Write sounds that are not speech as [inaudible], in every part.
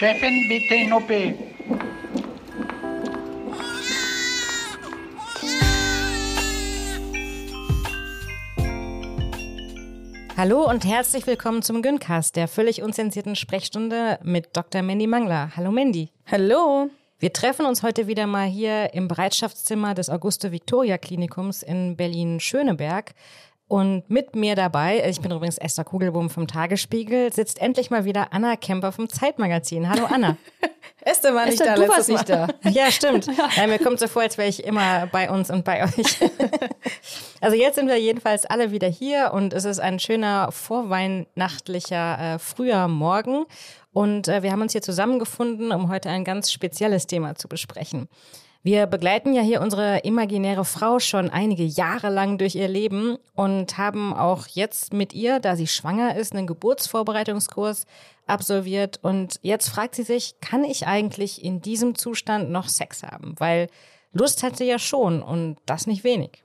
Chefin, bitte in OP. Hallo und herzlich willkommen zum Güncast, der völlig unzensierten Sprechstunde mit Dr. Mandy Mangler. Hallo Mandy. Hallo. Wir treffen uns heute wieder mal hier im Bereitschaftszimmer des Auguste-Victoria-Klinikums in Berlin-Schöneberg. Und mit mir dabei, ich bin übrigens Esther Kugelbohm vom Tagesspiegel, sitzt endlich mal wieder Anna Kemper vom Zeitmagazin. Hallo Anna. [laughs] Esther war nicht Esther, da. Du warst nicht da. Ja, stimmt. [laughs] Ja, mir kommt so vor, als wäre ich immer bei uns und bei euch. [laughs] Also jetzt sind wir jedenfalls alle wieder hier und es ist ein schöner vorweihnachtlicher äh, früher Morgen. Und äh, wir haben uns hier zusammengefunden, um heute ein ganz spezielles Thema zu besprechen. Wir begleiten ja hier unsere imaginäre Frau schon einige Jahre lang durch ihr Leben und haben auch jetzt mit ihr, da sie schwanger ist, einen Geburtsvorbereitungskurs absolviert. Und jetzt fragt sie sich, kann ich eigentlich in diesem Zustand noch Sex haben? Weil Lust hat sie ja schon und das nicht wenig.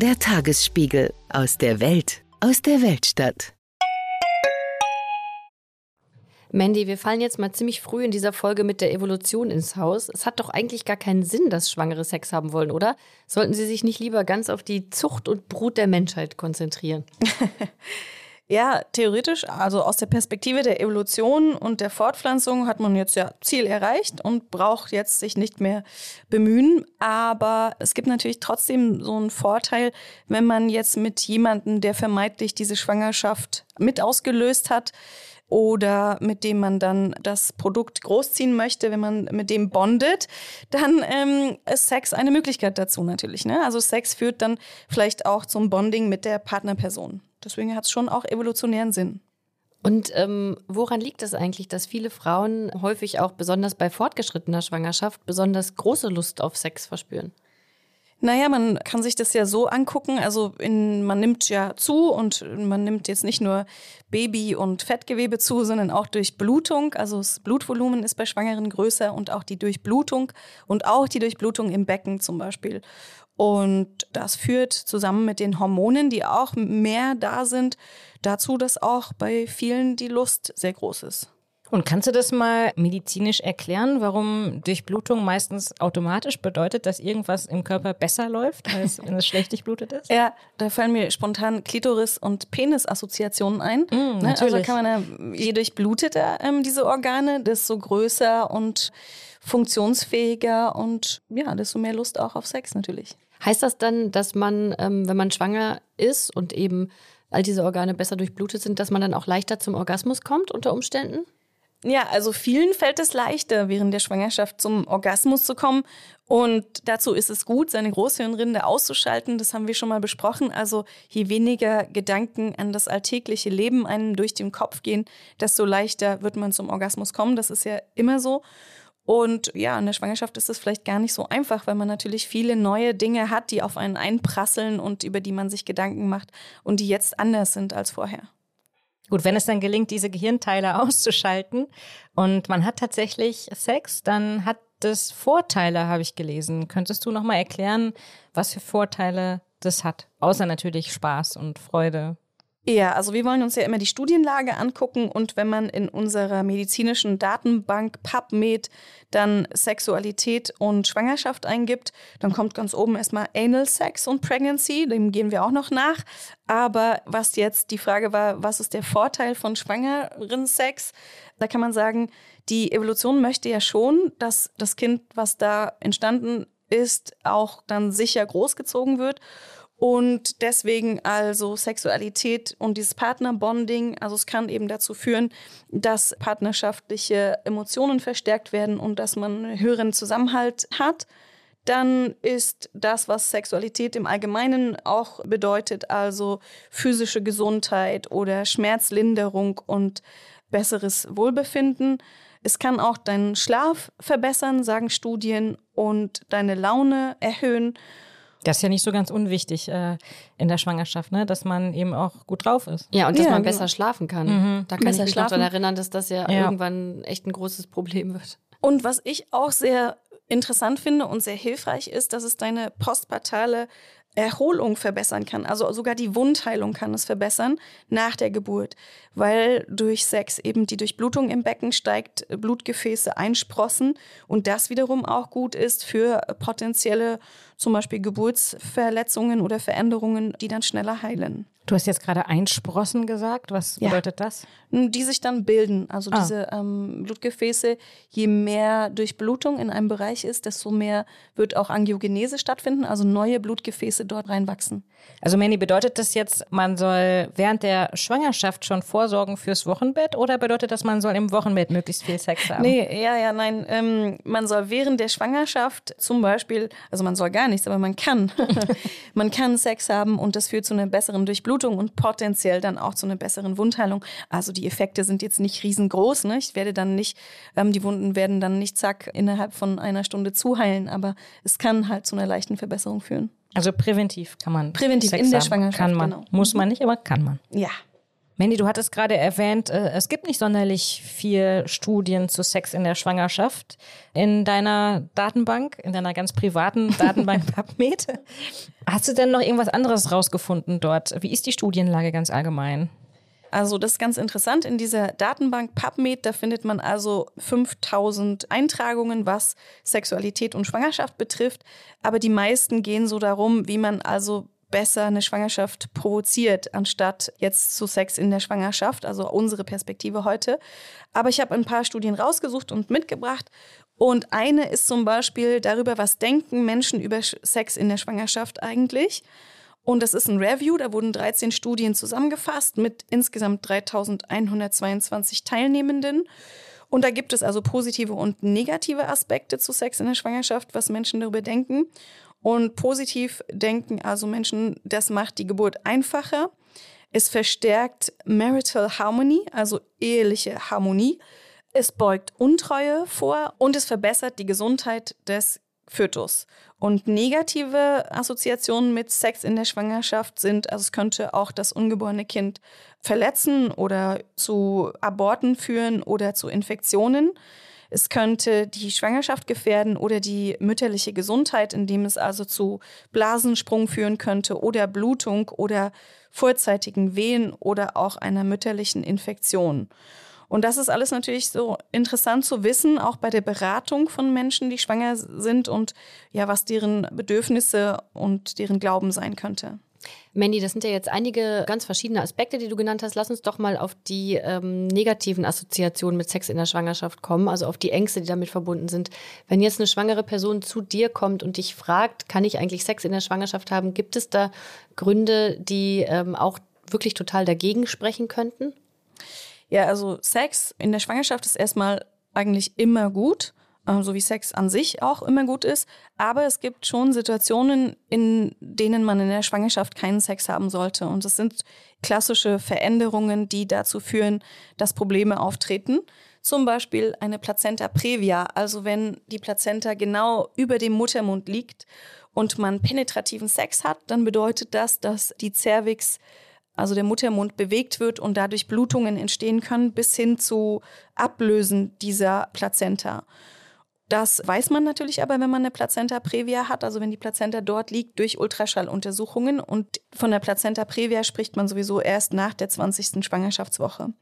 Der Tagesspiegel aus der Welt, aus der Weltstadt. Mandy, wir fallen jetzt mal ziemlich früh in dieser Folge mit der Evolution ins Haus. Es hat doch eigentlich gar keinen Sinn, dass Schwangere Sex haben wollen, oder? Sollten sie sich nicht lieber ganz auf die Zucht und Brut der Menschheit konzentrieren? [laughs] Ja, theoretisch, also aus der Perspektive der Evolution und der Fortpflanzung hat man jetzt ja Ziel erreicht und braucht jetzt sich nicht mehr bemühen. Aber es gibt natürlich trotzdem so einen Vorteil, wenn man jetzt mit jemandem, der vermeintlich diese Schwangerschaft mit ausgelöst hat, oder mit dem man dann das Produkt großziehen möchte, wenn man mit dem bondet, dann ähm, ist Sex eine Möglichkeit dazu natürlich. Ne? Also Sex führt dann vielleicht auch zum Bonding mit der Partnerperson. Deswegen hat es schon auch evolutionären Sinn. Und ähm, woran liegt es eigentlich, dass viele Frauen häufig auch besonders bei fortgeschrittener Schwangerschaft besonders große Lust auf Sex verspüren? Naja, man kann sich das ja so angucken. Also in, man nimmt ja zu und man nimmt jetzt nicht nur Baby- und Fettgewebe zu, sondern auch durch Blutung. Also das Blutvolumen ist bei Schwangeren größer und auch die Durchblutung und auch die Durchblutung im Becken zum Beispiel. Und das führt zusammen mit den Hormonen, die auch mehr da sind, dazu, dass auch bei vielen die Lust sehr groß ist. Und kannst du das mal medizinisch erklären, warum Durchblutung meistens automatisch bedeutet, dass irgendwas im Körper besser läuft, als wenn es schlecht durchblutet ist? [laughs] Ja, da fallen mir spontan Klitoris- und Penis-Assoziationen ein. Mm, ne? Also kann man ja, je durchbluteter ähm, diese Organe, desto größer und funktionsfähiger und ja, desto mehr Lust auch auf Sex natürlich. Heißt das dann, dass man, ähm, wenn man schwanger ist und eben all diese Organe besser durchblutet sind, dass man dann auch leichter zum Orgasmus kommt unter Umständen? Ja, also vielen fällt es leichter, während der Schwangerschaft zum Orgasmus zu kommen. Und dazu ist es gut, seine Großhirnrinde auszuschalten. Das haben wir schon mal besprochen. Also je weniger Gedanken an das alltägliche Leben einem durch den Kopf gehen, desto leichter wird man zum Orgasmus kommen. Das ist ja immer so. Und ja, in der Schwangerschaft ist es vielleicht gar nicht so einfach, weil man natürlich viele neue Dinge hat, die auf einen einprasseln und über die man sich Gedanken macht und die jetzt anders sind als vorher. Gut, wenn es dann gelingt, diese Gehirnteile [laughs] auszuschalten und man hat tatsächlich Sex, dann hat das Vorteile, habe ich gelesen. Könntest du noch mal erklären, was für Vorteile das hat? Außer natürlich Spaß und Freude. Ja, also wir wollen uns ja immer die Studienlage angucken und wenn man in unserer medizinischen Datenbank PubMed dann Sexualität und Schwangerschaft eingibt, dann kommt ganz oben erstmal Anal Sex und Pregnancy, dem gehen wir auch noch nach. Aber was jetzt die Frage war, was ist der Vorteil von schwangeren Sex? Da kann man sagen, die Evolution möchte ja schon, dass das Kind, was da entstanden ist, auch dann sicher großgezogen wird. Und deswegen also Sexualität und dieses Partnerbonding, also es kann eben dazu führen, dass partnerschaftliche Emotionen verstärkt werden und dass man einen höheren Zusammenhalt hat. Dann ist das, was Sexualität im Allgemeinen auch bedeutet, also physische Gesundheit oder Schmerzlinderung und besseres Wohlbefinden. Es kann auch deinen Schlaf verbessern, sagen Studien, und deine Laune erhöhen. Das ist ja nicht so ganz unwichtig äh, in der Schwangerschaft, ne? dass man eben auch gut drauf ist. Ja, und dass Ja, man genau. besser schlafen kann. Mhm. Da kann Besser ich mich daran erinnern, dass das ja, Ja. irgendwann echt ein großes Problem wird. Und was ich auch sehr interessant finde und sehr hilfreich ist, dass es deine postpartale Erholung verbessern kann. Also sogar die Wundheilung kann es verbessern nach der Geburt, weil durch Sex eben die Durchblutung im Becken steigt, Blutgefäße einsprossen und das wiederum auch gut ist für potenzielle zum Beispiel Geburtsverletzungen oder Veränderungen, die dann schneller heilen. Du hast jetzt gerade Einsprossen gesagt. Was Ja. bedeutet das? Die sich dann bilden. Also Ah. diese ähm, Blutgefäße, je mehr Durchblutung in einem Bereich ist, desto mehr wird auch Angiogenese stattfinden, also neue Blutgefäße dort reinwachsen. Also Manny, bedeutet das jetzt, man soll während der Schwangerschaft schon vorsorgen fürs Wochenbett oder bedeutet das, man soll im Wochenbett möglichst viel Sex haben? Nee, ja, ja, nein. Ähm, man soll während der Schwangerschaft zum Beispiel, also man soll gar nichts, aber man kann. [laughs] man kann Sex haben und das führt zu einer besseren Durchblutung und potenziell dann auch zu einer besseren Wundheilung. Also die Effekte sind jetzt nicht riesengroß. Ne? Ich werde dann nicht, ähm, die Wunden werden dann nicht zack innerhalb von einer Stunde zuheilen, aber es kann halt zu einer leichten Verbesserung führen. Also präventiv kann man. Präventiv Sex in der haben. Schwangerschaft, Kann man. genau. Muss man nicht, aber kann man. Ja. Mandy, du hattest gerade erwähnt, äh, es gibt nicht sonderlich viel Studien zu Sex in der Schwangerschaft in deiner Datenbank, in deiner ganz privaten [laughs] Datenbank PubMed. Hast du denn noch irgendwas anderes rausgefunden dort? Wie ist die Studienlage ganz allgemein? Also das ist ganz interessant. In dieser Datenbank PubMed, da findet man also 5000 Eintragungen, was Sexualität und Schwangerschaft betrifft. Aber die meisten gehen so darum, wie man also besser eine Schwangerschaft provoziert, anstatt jetzt zu Sex in der Schwangerschaft, also unsere Perspektive heute. Aber ich habe ein paar Studien rausgesucht und mitgebracht. Und eine ist zum Beispiel darüber, was denken Menschen über Sex in der Schwangerschaft eigentlich. Und das ist ein Review, da wurden 13 Studien zusammengefasst mit insgesamt 3122 Teilnehmenden. Und da gibt es also positive und negative Aspekte zu Sex in der Schwangerschaft, was Menschen darüber denken. Und positiv denken also Menschen, das macht die Geburt einfacher. Es verstärkt Marital Harmony, also eheliche Harmonie. Es beugt Untreue vor und es verbessert die Gesundheit des Fötus. Und negative Assoziationen mit Sex in der Schwangerschaft sind, also es könnte auch das ungeborene Kind verletzen oder zu Aborten führen oder zu Infektionen. Es könnte die Schwangerschaft gefährden oder die mütterliche Gesundheit, indem es also zu Blasensprung führen könnte oder Blutung oder vorzeitigen Wehen oder auch einer mütterlichen Infektion. Und das ist alles natürlich so interessant zu wissen, auch bei der Beratung von Menschen, die schwanger sind und ja, was deren Bedürfnisse und deren Glauben sein könnte. Mandy, das sind ja jetzt einige ganz verschiedene Aspekte, die du genannt hast. Lass uns doch mal auf die ähm, negativen Assoziationen mit Sex in der Schwangerschaft kommen, also auf die Ängste, die damit verbunden sind. Wenn jetzt eine schwangere Person zu dir kommt und dich fragt, kann ich eigentlich Sex in der Schwangerschaft haben, gibt es da Gründe, die ähm, auch wirklich total dagegen sprechen könnten? Ja, also Sex in der Schwangerschaft ist erstmal eigentlich immer gut, äh, so wie Sex an sich auch immer gut ist. Aber es gibt schon Situationen, in denen man in der Schwangerschaft keinen Sex haben sollte. Und das sind klassische Veränderungen, die dazu führen, dass Probleme auftreten. Zum Beispiel eine Plazenta previa, also wenn die Plazenta genau über dem Muttermund liegt und man penetrativen Sex hat, dann bedeutet das, dass die Cervix also der Muttermund bewegt wird und dadurch Blutungen entstehen können, bis hin zu Ablösen dieser Plazenta. Das weiß man natürlich aber, wenn man eine Plazenta previa hat, also wenn die Plazenta dort liegt durch Ultraschalluntersuchungen. Und von der Plazenta previa spricht man sowieso erst nach der 20. Schwangerschaftswoche.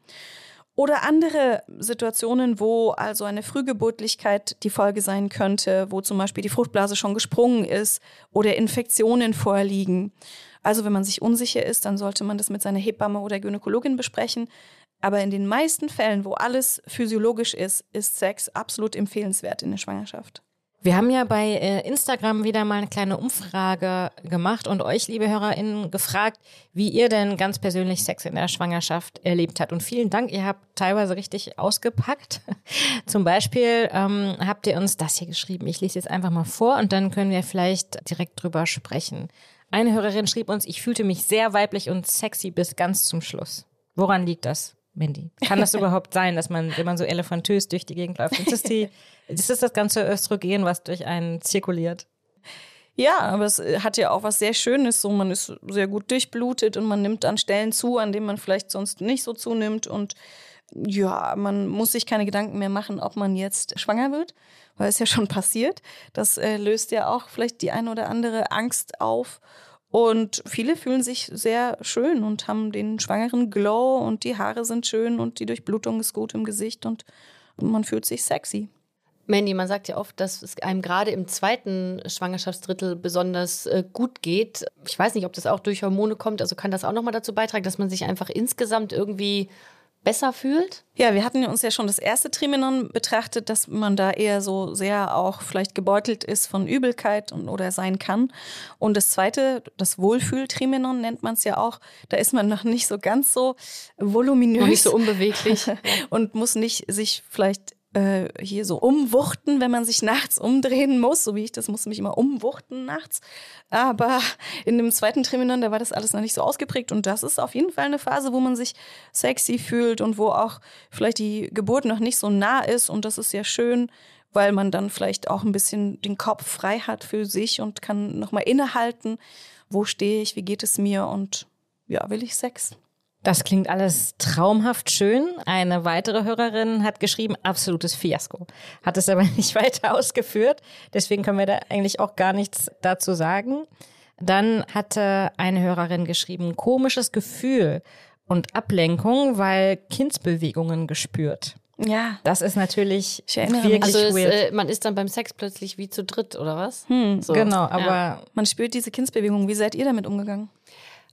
Oder andere Situationen, wo also eine Frühgeburtlichkeit die Folge sein könnte, wo zum Beispiel die Fruchtblase schon gesprungen ist oder Infektionen vorliegen. Also wenn man sich unsicher ist, dann sollte man das mit seiner Hebamme oder Gynäkologin besprechen. Aber in den meisten Fällen, wo alles physiologisch ist, ist Sex absolut empfehlenswert in der Schwangerschaft. Wir haben ja bei äh, Instagram wieder mal eine kleine Umfrage gemacht und euch, liebe HörerInnen, gefragt, wie ihr denn ganz persönlich Sex in der Schwangerschaft erlebt habt. Und vielen Dank, ihr habt teilweise richtig ausgepackt. [laughs] Zum Beispiel ähm, habt ihr uns das hier geschrieben. Ich lese jetzt einfach mal vor und dann können wir vielleicht direkt drüber sprechen. Eine Hörerin schrieb uns, ich fühlte mich sehr weiblich und sexy bis ganz zum Schluss. Woran liegt das? Mandy. Kann das [laughs] überhaupt sein, dass man, wenn man so elefantös durch die Gegend läuft, ist [laughs] das, die, ist das das ganze Östrogen, was durch einen zirkuliert? Ja, aber es hat ja auch was sehr Schönes. So, man ist sehr gut durchblutet und man nimmt an Stellen zu, an denen man vielleicht sonst nicht so zunimmt. Und ja, man muss sich keine Gedanken mehr machen, ob man jetzt schwanger wird, weil es ja schon [laughs] passiert. Das äh, löst ja auch vielleicht die eine oder andere Angst auf. Und viele fühlen sich sehr schön und haben den schwangeren Glow und die Haare sind schön und die Durchblutung ist gut im Gesicht und man fühlt sich sexy. Mandy, man sagt ja oft, dass es einem gerade im zweiten Schwangerschaftsdrittel besonders äh, gut geht. Ich weiß nicht, ob das auch durch Hormone kommt. Also kann das auch nochmal dazu beitragen, dass man sich einfach insgesamt irgendwie besser fühlt? Ja, wir hatten uns ja schon das erste Trimenon betrachtet, dass man da eher so sehr auch vielleicht gebeutelt ist von Übelkeit und, oder sein kann. Und das zweite, das Wohlfühl-Trimenon nennt man es ja auch, da ist man noch nicht so ganz so voluminös. Noch nicht so unbeweglich. [laughs] und muss nicht sich vielleicht äh, hier so umwuchten, wenn man sich nachts umdrehen muss, so wie ich das muss mich immer umwuchten nachts. Aber in dem zweiten Triminon, da war das alles noch nicht so ausgeprägt. Und das ist auf jeden Fall eine Phase, wo man sich sexy fühlt und wo auch vielleicht die Geburt noch nicht so nah ist. Und das ist ja schön, weil man dann vielleicht auch ein bisschen den Kopf frei hat für sich und kann nochmal innehalten, wo stehe ich, wie geht es mir? Und ja, will ich Sex? Das klingt alles traumhaft schön. Eine weitere Hörerin hat geschrieben, absolutes Fiasko. Hat es aber [laughs] nicht weiter ausgeführt. Deswegen können wir da eigentlich auch gar nichts dazu sagen. Dann hatte eine Hörerin geschrieben, komisches Gefühl und Ablenkung, weil Kindsbewegungen gespürt. Ja. Das ist natürlich wirklich Also es, weird. äh, man ist dann beim Sex plötzlich wie zu dritt, oder was? Hm, So. genau, aber Ja. Man spürt diese Kindsbewegung. Wie seid ihr damit umgegangen?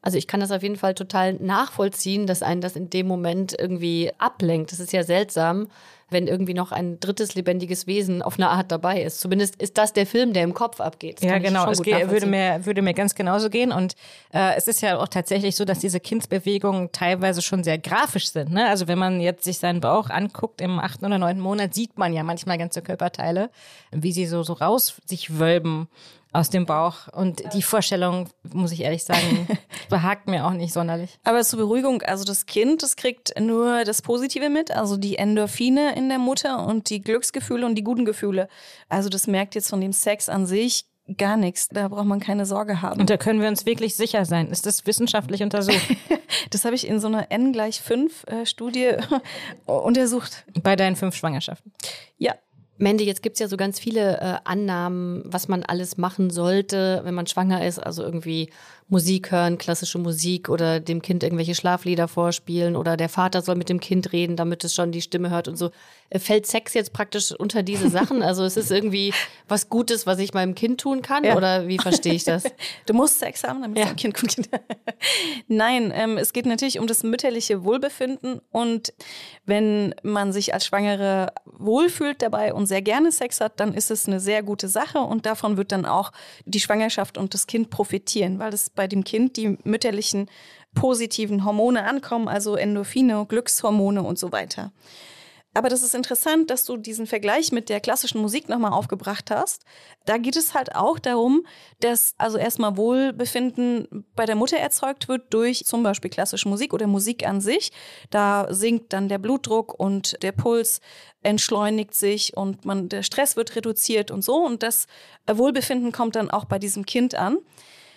Also ich kann das auf jeden Fall total nachvollziehen, dass einen das in dem Moment irgendwie ablenkt. Das ist ja seltsam, wenn irgendwie noch ein drittes lebendiges Wesen auf eine Art dabei ist. Zumindest ist das der Film, der im Kopf abgeht. Das Ja, genau. Es geht, würde, mir, würde mir ganz genauso gehen. Und äh, es ist ja auch tatsächlich so, dass diese Kindsbewegungen teilweise schon sehr grafisch sind. Ne? Also wenn man jetzt sich seinen Bauch anguckt im achten oder neunten Monat, sieht man ja manchmal ganze Körperteile, wie sie so, so raus sich wölben aus dem Bauch. Und die Vorstellung, muss ich ehrlich sagen, [laughs] behagt mir auch nicht sonderlich. Aber zur Beruhigung, also das Kind, das kriegt nur das Positive mit, also die Endorphine in der Mutter und die Glücksgefühle und die guten Gefühle. Also das merkt jetzt von dem Sex an sich gar nichts. Da braucht man keine Sorge haben. Und da können wir uns wirklich sicher sein. Ist das wissenschaftlich untersucht [laughs] Das habe ich in so einer N gleich 5 äh, Studie [laughs] untersucht. bei deinen fünf Schwangerschaften? Ja. Mandy, jetzt gibt's ja so ganz viele äh, Annahmen, was man alles machen sollte, wenn man schwanger ist. Also irgendwie Musik hören, klassische Musik oder dem Kind irgendwelche Schlaflieder vorspielen oder der Vater soll mit dem Kind reden, damit es schon die Stimme hört und so. Äh, Fällt Sex jetzt praktisch unter diese Sachen? Also es ist irgendwie was Gutes, was ich meinem Kind tun kann? Ja. Oder wie verstehe ich das? [laughs] Du musst Sex haben, damit Ja. dein Kind gut geht. [laughs] Nein, ähm, es geht natürlich um das mütterliche Wohlbefinden und wenn man sich als Schwangere wohlfühlt dabei und sehr gerne Sex hat, dann ist es eine sehr gute Sache und davon wird dann auch die Schwangerschaft und das Kind profitieren, weil es bei dem Kind die mütterlichen positiven Hormone ankommen, also Endorphine, Glückshormone und so weiter. Aber das ist interessant, dass du diesen Vergleich mit der klassischen Musik nochmal aufgebracht hast. Da geht es halt auch darum, dass also erstmal Wohlbefinden bei der Mutter erzeugt wird durch zum Beispiel klassische Musik oder Musik an sich. Da sinkt dann der Blutdruck und der Puls entschleunigt sich und man, der Stress wird reduziert und so. Und das Wohlbefinden kommt dann auch bei diesem Kind an.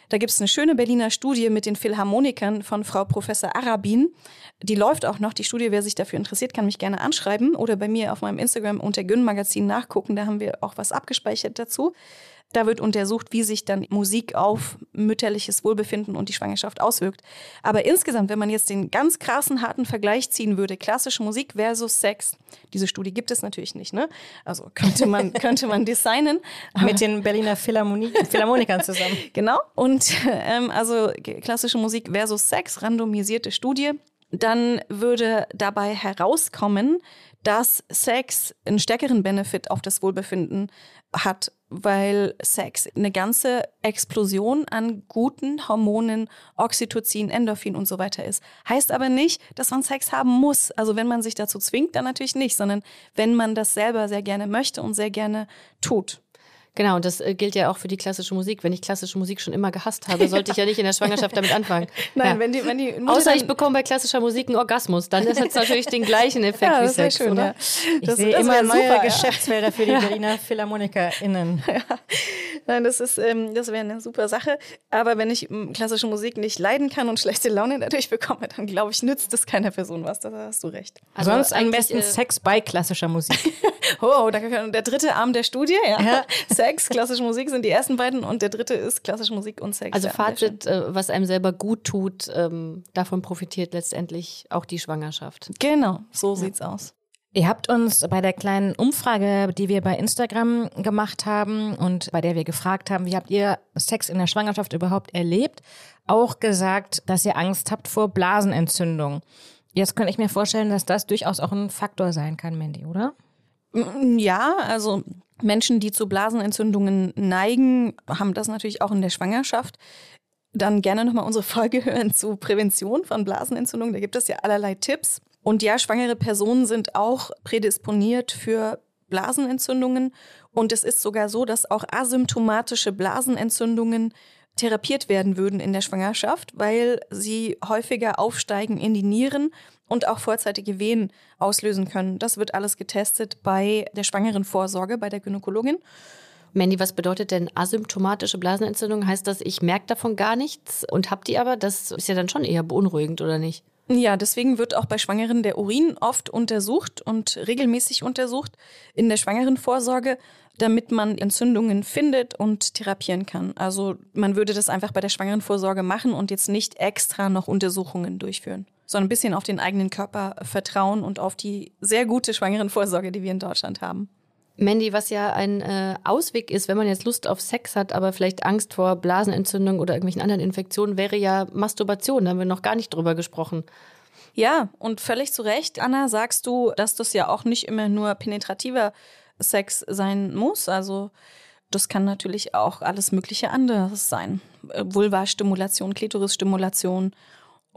Da gibt es eine schöne Berliner Studie mit den Philharmonikern von Frau Professor Arabin. Die läuft auch noch. Die Studie, wer sich dafür interessiert, kann mich gerne anschreiben oder bei mir auf meinem Instagram unter Gyn Magazin nachgucken. Da haben wir auch was abgespeichert dazu. Da wird untersucht, wie sich dann Musik auf mütterliches Wohlbefinden und die Schwangerschaft auswirkt. Aber insgesamt, wenn man jetzt den ganz krassen, harten Vergleich ziehen würde, klassische Musik versus Sex, diese Studie gibt es natürlich nicht, ne? Also könnte man, [laughs] könnte man designen. Mit den Berliner Philharmonie Philharmonikern zusammen. [laughs] Genau. Und ähm, also klassische Musik versus Sex, randomisierte Studie. Dann würde dabei herauskommen, dass Sex einen stärkeren Benefit auf das Wohlbefinden hat weil Sex eine ganze Explosion an guten Hormonen, Oxytocin, Endorphin und so weiter ist. Heißt aber nicht, dass man Sex haben muss. Also wenn man sich dazu zwingt, dann natürlich nicht, sondern wenn man das selber sehr gerne möchte und sehr gerne tut. Genau, und das äh, gilt ja auch für die klassische Musik. Wenn ich klassische Musik schon immer gehasst habe, sollte ich ja nicht in der Schwangerschaft damit anfangen. [laughs] Nein, ja. wenn die, wenn die Außer ich bekomme bei klassischer Musik einen Orgasmus, dann ist es natürlich den gleichen [laughs] Effekt ja, wie das Sex, schön, oder? Ja. Ich Das- sehe das immer neue super, ja. Geschäftsfelder für die [laughs] Berliner PhilharmonikerInnen. Nein, das ist, ähm, das wäre eine super Sache. Aber wenn ich ähm, klassische Musik nicht leiden kann und schlechte Laune dadurch bekomme, dann glaube ich, nützt es keiner Person was. Da hast du recht. Also Sonst am eigentlich, besten äh, Sex bei klassischer Musik. Oh, da kann- der dritte Arm der Studie, ja. [laughs] Sex, klassische Musik sind die ersten beiden und der dritte ist klassische Musik und Sex. Also ja. Fazit, äh, was einem selber gut tut, ähm, davon profitiert letztendlich auch die Schwangerschaft. Genau, so sieht's aus. Ihr habt uns bei der kleinen Umfrage, die wir bei Instagram gemacht haben und bei der wir gefragt haben, wie habt ihr Sex in der Schwangerschaft überhaupt erlebt, auch gesagt, dass ihr Angst habt vor Blasenentzündung. Jetzt könnte ich mir vorstellen, dass das durchaus auch ein Faktor sein kann, Mandy, oder? Ja, also Menschen, die zu Blasenentzündungen neigen, haben das natürlich auch in der Schwangerschaft. Dann gerne nochmal unsere Folge [laughs] hören zu Prävention von Blasenentzündungen. Da gibt es ja allerlei Tipps. Und ja, schwangere Personen sind auch prädisponiert für Blasenentzündungen. Und es ist sogar so, dass auch asymptomatische Blasenentzündungen therapiert werden würden in der Schwangerschaft, weil sie häufiger aufsteigen in die Nieren und auch vorzeitige Wehen auslösen können. Das wird alles getestet bei der schwangeren Vorsorge, bei der Gynäkologin. Mandy, was bedeutet denn asymptomatische Blasenentzündung? Heißt das, ich merke davon gar nichts und hab die aber? Das ist ja dann schon eher beunruhigend, oder nicht? Ja, deswegen wird auch bei Schwangeren der Urin oft untersucht und regelmäßig untersucht in der schwangeren Vorsorge, damit man Entzündungen findet und therapieren kann. Also man würde das einfach bei der schwangeren Vorsorge machen und jetzt nicht extra noch Untersuchungen durchführen, sondern ein bisschen auf den eigenen Körper vertrauen und auf die sehr gute schwangeren Vorsorge, die wir in Deutschland haben. Mandy, was ja ein äh, Ausweg ist, wenn man jetzt Lust auf Sex hat, aber vielleicht Angst vor Blasenentzündung oder irgendwelchen anderen Infektionen, wäre ja Masturbation. Da haben wir noch gar nicht drüber gesprochen. Ja, und völlig zu Recht, Anna, sagst du, dass das ja auch nicht immer nur penetrativer Sex sein muss. Also das kann natürlich auch alles mögliche anderes sein. Äh, Vulva-Stimulation, Klitorisstimulation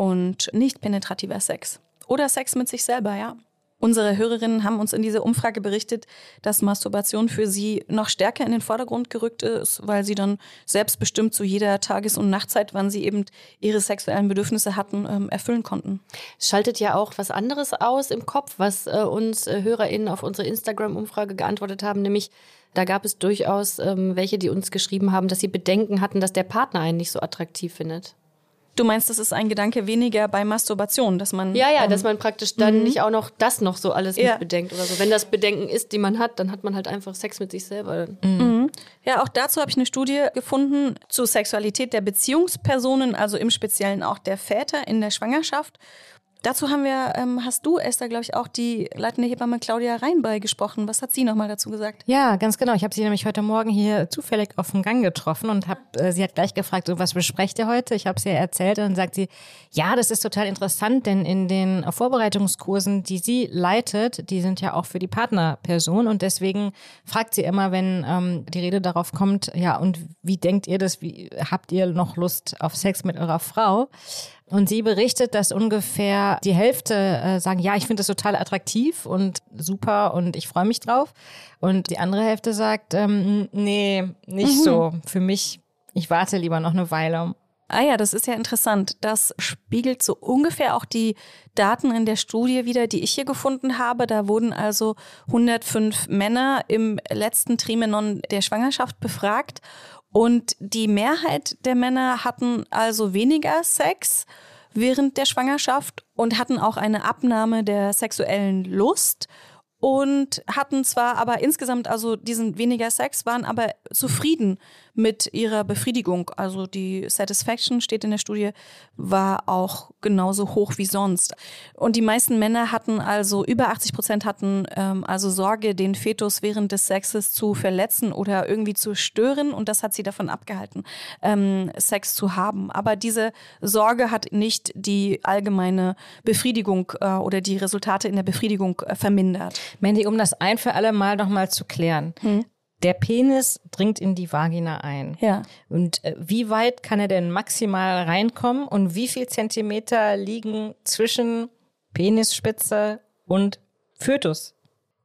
und nicht penetrativer Sex. Oder Sex mit sich selber, ja. Unsere Hörerinnen haben uns in dieser Umfrage berichtet, dass Masturbation für sie noch stärker in den Vordergrund gerückt ist, weil sie dann selbstbestimmt zu jeder Tages- und Nachtzeit, wann sie eben ihre sexuellen Bedürfnisse hatten, ähm, erfüllen konnten. Schaltet ja auch was anderes aus im Kopf, was äh, uns äh, HörerInnen auf unsere Instagram-Umfrage geantwortet haben, nämlich da gab es durchaus ähm, welche, die uns geschrieben haben, dass sie Bedenken hatten, dass der Partner einen nicht so attraktiv findet. Du meinst, das ist ein Gedanke weniger bei Masturbation, dass man. Ja, ja, ähm, dass man praktisch dann nicht auch noch das noch so alles Ja. mit bedenkt oder so. Wenn das Bedenken ist, die man hat, dann hat man halt einfach Sex mit sich selber. Ja, auch dazu habe ich eine Studie gefunden zur Sexualität der Beziehungspersonen, also im Speziellen auch der Väter in der Schwangerschaft. Dazu haben wir, ähm, hast du, Esther, glaube ich, auch die leitende Hebamme Claudia Reinbei gesprochen. Was hat sie nochmal dazu gesagt? Ja, ganz genau. Ich habe sie nämlich heute Morgen hier zufällig auf dem Gang getroffen und hab, äh, sie hat gleich gefragt, so, was besprecht ihr heute? Ich habe es ihr erzählt und dann sagt sie, ja, das ist total interessant, denn in den Vorbereitungskursen, die sie leitet, die sind ja auch für die Partnerperson und deswegen fragt sie immer, wenn ähm, die Rede darauf kommt, ja, und wie denkt ihr das? Wie habt ihr noch Lust auf Sex mit eurer Frau? Und sie berichtet, dass ungefähr die Hälfte äh, sagen, ja, ich finde das total attraktiv und super und ich freue mich drauf. Und die andere Hälfte sagt, ähm, nee, nicht so. Für mich, ich warte lieber noch eine Weile. Ah ja, das ist ja interessant. Das spiegelt so ungefähr auch die Daten in der Studie wieder, die ich hier gefunden habe. Da wurden also 105 Männer im letzten Trimenon der Schwangerschaft befragt. Und die Mehrheit der Männer hatten also weniger Sex während der Schwangerschaft und hatten auch eine Abnahme der sexuellen Lust und hatten zwar aber insgesamt also diesen weniger Sex, waren aber zufrieden mit ihrer Befriedigung. Also die Satisfaction steht in der Studie, war auch genauso hoch wie sonst. Und die meisten Männer hatten also, über 80 Prozent hatten ähm, also Sorge, den Fetus während des Sexes zu verletzen oder irgendwie zu stören. Und das hat sie davon abgehalten, ähm, Sex zu haben. Aber diese Sorge hat nicht die allgemeine Befriedigung äh, oder die Resultate in der Befriedigung äh, vermindert. Mandy, um das ein für alle Mal nochmal zu klären. Der Penis dringt in die Vagina ein. Ja. Und äh, wie weit kann er denn maximal reinkommen und wie viel Zentimeter liegen zwischen Penisspitze und Fötus?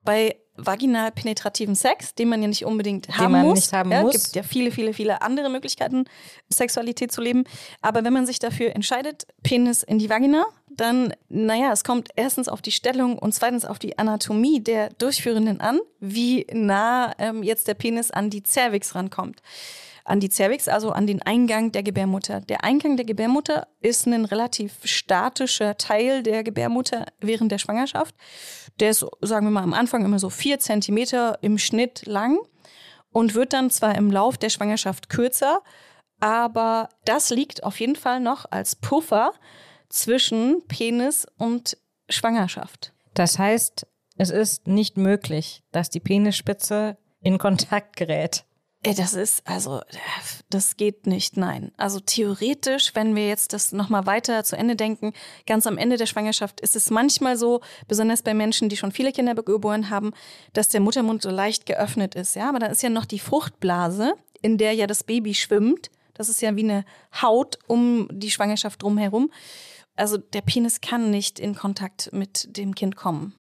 Bei vaginal penetrativen Sex, den man ja nicht unbedingt Den haben man muss. nicht haben ja, muss. gibt ja viele, viele, viele andere Möglichkeiten, Sexualität zu leben. Aber wenn man sich dafür entscheidet, Penis in die Vagina, dann, naja, es kommt erstens auf die Stellung und zweitens auf die Anatomie der Durchführenden an, wie nah ähm, jetzt der Penis an die Cervix rankommt an die Cervix, also an den Eingang der Gebärmutter. Der Eingang der Gebärmutter ist ein relativ statischer Teil der Gebärmutter während der Schwangerschaft. Der ist, sagen wir mal, am Anfang immer so vier Zentimeter im Schnitt lang und wird dann zwar im Lauf der Schwangerschaft kürzer, aber das liegt auf jeden Fall noch als Puffer zwischen Penis und Schwangerschaft. Das heißt, es ist nicht möglich, dass die Penisspitze in Kontakt gerät. Das ist, also, das geht nicht, nein. Also theoretisch, wenn wir jetzt das nochmal weiter zu Ende denken, ganz am Ende der Schwangerschaft ist es manchmal so, besonders bei Menschen, die schon viele Kinder geboren haben, dass der Muttermund so leicht geöffnet ist, ja. Aber dann ist ja noch die Fruchtblase, in der ja das Baby schwimmt. Das ist ja wie eine Haut um die Schwangerschaft drumherum. Also der Penis kann nicht in Kontakt mit dem Kind kommen.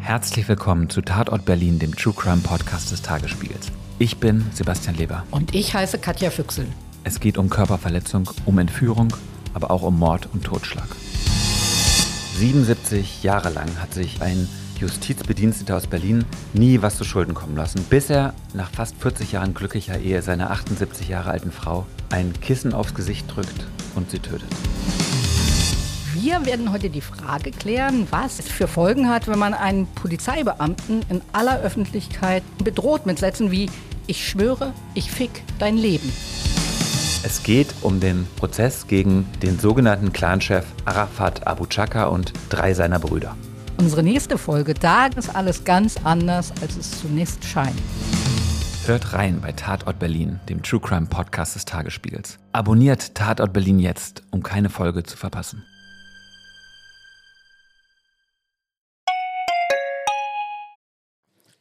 Herzlich willkommen zu Tatort Berlin, dem True Crime Podcast des Tagesspiegels. Ich bin Sebastian Leber. Und ich heiße Katja Füchsel. Es geht um Körperverletzung, um Entführung, aber auch um Mord und Totschlag. 77 Jahre lang hat sich ein Justizbediensteter aus Berlin nie was zu Schulden kommen lassen, bis er nach fast 40 Jahren glücklicher Ehe seiner 78 Jahre alten Frau ein Kissen aufs Gesicht drückt und sie tötet. Wir werden heute die Frage klären, was es für Folgen hat, wenn man einen Polizeibeamten in aller Öffentlichkeit bedroht mit Sätzen wie Ich schwöre, ich fick dein Leben. Es geht um den Prozess gegen den sogenannten Clanchef Arafat Abu Chaka und drei seiner Brüder. Unsere nächste Folge, da ist alles ganz anders, als es zunächst scheint. Hört rein bei Tatort Berlin, dem True Crime Podcast des Tagesspiegels. Abonniert Tatort Berlin jetzt, um keine Folge zu verpassen.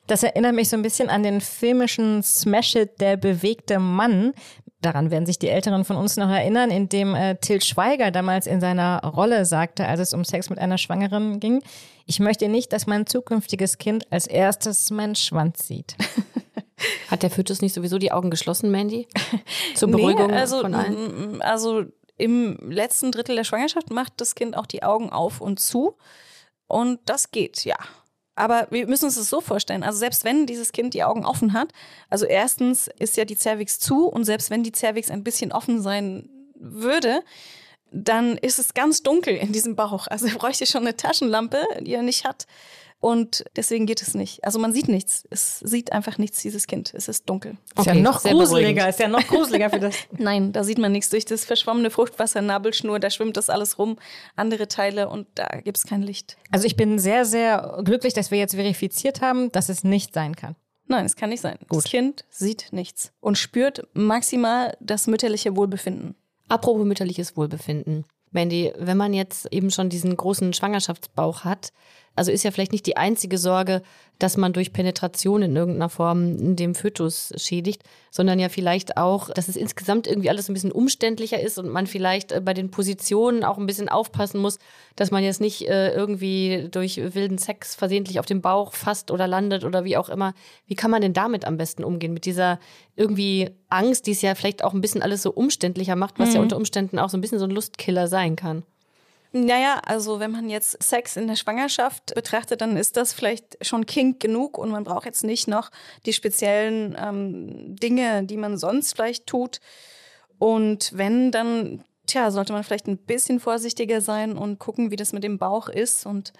Das erinnert mich so ein bisschen an den filmischen Smash-Hit Der bewegte Mann. Daran werden sich die Älteren von uns noch erinnern, in dem äh, Till Schweiger damals in seiner Rolle sagte, als es um Sex mit einer Schwangeren ging, ich möchte nicht, dass mein zukünftiges Kind als erstes meinen Schwanz sieht. [laughs] Hat der Fötus nicht sowieso die Augen geschlossen, Mandy? [laughs] Zur Beruhigung nee, also, von allen? Also im letzten Drittel der Schwangerschaft macht das Kind auch die Augen auf und zu. Und das geht, ja. Aber wir müssen uns das so vorstellen. Also selbst wenn dieses Kind die Augen offen hat, also erstens ist ja die Cervix zu und selbst wenn die Cervix ein bisschen offen sein würde, dann ist es ganz dunkel in diesem Bauch. Also er bräuchte schon eine Taschenlampe, die er nicht hat. Und deswegen geht es nicht. Also man sieht nichts. Es sieht einfach nichts, dieses Kind. Es ist dunkel. Ist ja Okay, noch sehr gruseliger, beruhigend. ist ja noch gruseliger für das. [laughs] Nein, da sieht man nichts. Durch das verschwommene Fruchtwasser, Nabelschnur, da schwimmt das alles rum, andere Teile und da gibt es kein Licht. Also ich bin sehr, sehr glücklich, dass wir jetzt verifiziert haben, dass es nicht sein kann. Nein, es kann nicht sein. Gut. Das Kind sieht nichts und spürt maximal das mütterliche Wohlbefinden. Apropos mütterliches Wohlbefinden. Mandy, wenn man jetzt eben schon diesen großen Schwangerschaftsbauch hat, also ist ja vielleicht nicht die einzige Sorge, dass man durch Penetration in irgendeiner Form dem Fötus schädigt, sondern ja vielleicht auch, dass es insgesamt irgendwie alles ein bisschen umständlicher ist und man vielleicht äh, bei den Positionen auch ein bisschen aufpassen muss, dass man jetzt nicht äh, irgendwie durch wilden Sex versehentlich auf dem Bauch fasst oder landet oder wie auch immer. Wie kann man denn damit am besten umgehen? Mit dieser irgendwie Angst, die es ja vielleicht auch ein bisschen alles so umständlicher macht, was ja unter Umständen auch so ein bisschen so ein Lustkiller sein kann. Naja, also wenn man jetzt Sex in der Schwangerschaft betrachtet, dann ist das vielleicht schon kink genug und man braucht jetzt nicht noch die speziellen ähm, Dinge, die man sonst vielleicht tut. Und wenn, dann, tja, sollte man vielleicht ein bisschen vorsichtiger sein und gucken, wie das mit dem Bauch ist und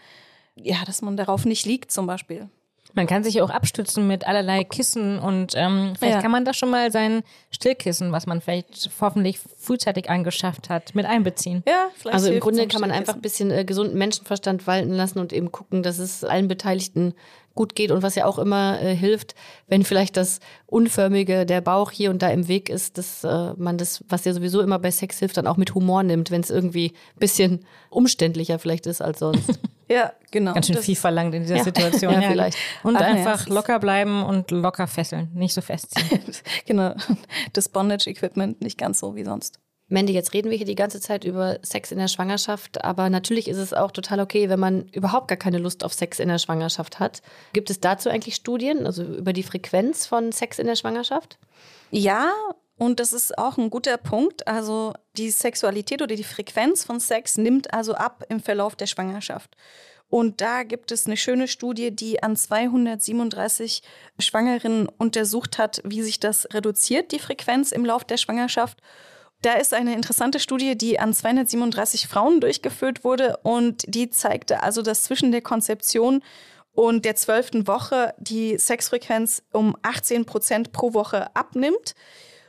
ja, dass man darauf nicht liegt zum Beispiel. Man kann sich ja auch abstützen mit allerlei Kissen und ähm, vielleicht Ja. kann man da schon mal sein Stillkissen, was man vielleicht hoffentlich frühzeitig angeschafft hat, mit einbeziehen. Ja, vielleicht Also im Grunde kann man einfach ein bisschen äh, gesunden Menschenverstand walten lassen und eben gucken, dass es allen Beteiligten gut geht und was ja auch immer äh, hilft, wenn vielleicht das Unförmige, der Bauch hier und da im Weg ist, dass äh, man das, was ja sowieso immer bei Sex hilft, dann auch mit Humor nimmt, wenn es irgendwie ein bisschen umständlicher vielleicht ist als sonst. [laughs] Ja, genau. Ganz schön Das- viel verlangt in dieser Ja. Situation. Ja, Ja, vielleicht. Und Ach, ja, einfach ist- locker bleiben und locker fesseln, nicht so festziehen. [laughs] genau. Das Bondage-Equipment nicht ganz so wie sonst. Mandy, jetzt reden wir hier die ganze Zeit über Sex in der Schwangerschaft, aber natürlich ist es auch total okay, wenn man überhaupt gar keine Lust auf Sex in der Schwangerschaft hat. Gibt es dazu eigentlich Studien, also über die Frequenz von Sex in der Schwangerschaft? Ja, und das ist auch ein guter Punkt. Also die Sexualität oder die Frequenz von Sex nimmt also ab im Verlauf der Schwangerschaft. Und da gibt es eine schöne Studie, die an 237 Schwangeren untersucht hat, wie sich das reduziert, die Frequenz im Lauf der Schwangerschaft. Da ist eine interessante Studie, die an 237 Frauen durchgeführt wurde und die zeigte also, dass zwischen der Konzeption und der zwölften Woche die Sexfrequenz um 18 Prozent pro Woche abnimmt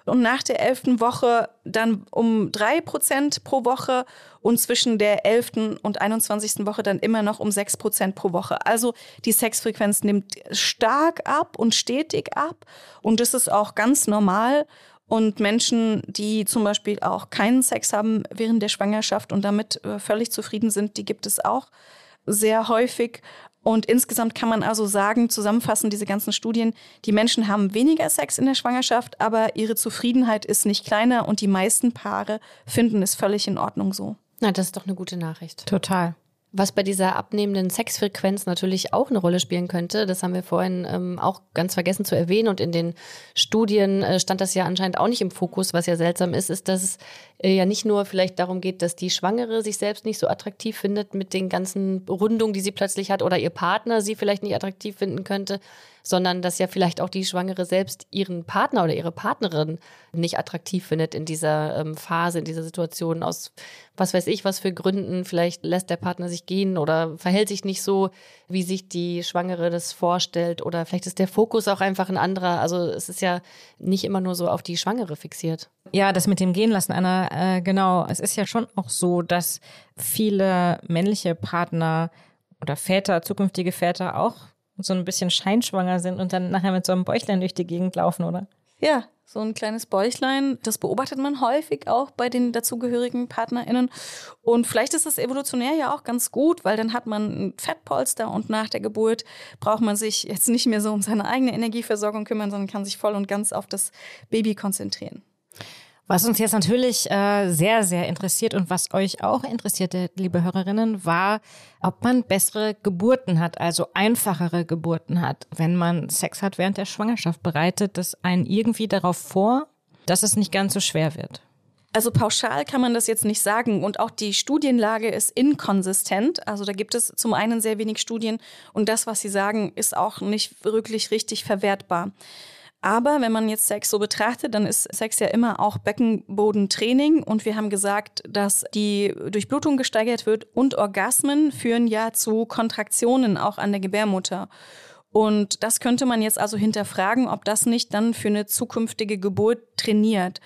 und nach der elften Woche dann um drei Prozent pro Woche und zwischen der elften und 21. Woche dann immer noch um sechs Prozent pro Woche. Also die Sexfrequenz nimmt stark ab und stetig ab und das ist auch ganz normal. Und Menschen, die zum Beispiel auch keinen Sex haben während der Schwangerschaft und damit äh, völlig zufrieden sind, die gibt es auch sehr häufig. Und insgesamt kann man also sagen, zusammenfassen diese ganzen Studien, die Menschen haben weniger Sex in der Schwangerschaft, aber ihre Zufriedenheit ist nicht kleiner und die meisten Paare finden es völlig in Ordnung so. Na, das ist doch eine gute Nachricht. Total. Was bei dieser abnehmenden Sexfrequenz natürlich auch eine Rolle spielen könnte, das haben wir vorhin ähm, auch ganz vergessen zu erwähnen und in den Studien äh, stand das ja anscheinend auch nicht im Fokus, was ja seltsam ist, ist, dass es äh, ja nicht nur vielleicht darum geht, dass die Schwangere sich selbst nicht so attraktiv findet mit den ganzen Rundungen, die sie plötzlich hat oder ihr Partner sie vielleicht nicht attraktiv finden könnte, sondern dass ja vielleicht auch die Schwangere selbst ihren Partner oder ihre Partnerin nicht attraktiv findet in dieser ähm, Phase, in dieser Situation aus was weiß ich, was für Gründen. Vielleicht lässt der Partner sich gehen oder verhält sich nicht so, wie sich die Schwangere das vorstellt oder vielleicht ist der Fokus auch einfach ein anderer. Also es ist ja nicht immer nur so auf die Schwangere fixiert. Ja, das mit dem Gehen lassen, Anna, äh, genau. Es ist ja schon auch so, dass viele männliche Partner oder Väter, zukünftige Väter auch so ein bisschen scheinschwanger sind und dann nachher mit so einem Bäuchlein durch die Gegend laufen, oder? Ja, so ein kleines Bäuchlein, das beobachtet man häufig auch bei den dazugehörigen PartnerInnen. Und vielleicht ist das evolutionär ja auch ganz gut, weil dann hat man ein Fettpolster und nach der Geburt braucht man sich jetzt nicht mehr so um seine eigene Energieversorgung kümmern, sondern kann sich voll und ganz auf das Baby konzentrieren. Was uns jetzt natürlich äh, sehr, sehr interessiert und was euch auch interessierte, liebe Hörerinnen, war, ob man bessere Geburten hat, also einfachere Geburten hat, wenn man Sex hat während der Schwangerschaft. Bereitet das einen irgendwie darauf vor, dass es nicht ganz so schwer wird? Also pauschal kann man das jetzt nicht sagen und auch die Studienlage ist inkonsistent. Also da gibt es zum einen sehr wenig Studien und das, was sie sagen, ist auch nicht wirklich richtig verwertbar. Aber wenn man jetzt Sex so betrachtet, dann ist Sex ja immer auch Beckenbodentraining und wir haben gesagt, dass die Durchblutung gesteigert wird und Orgasmen führen ja zu Kontraktionen auch an der Gebärmutter. Und das könnte man jetzt also hinterfragen, ob das nicht dann für eine zukünftige Geburt trainiert.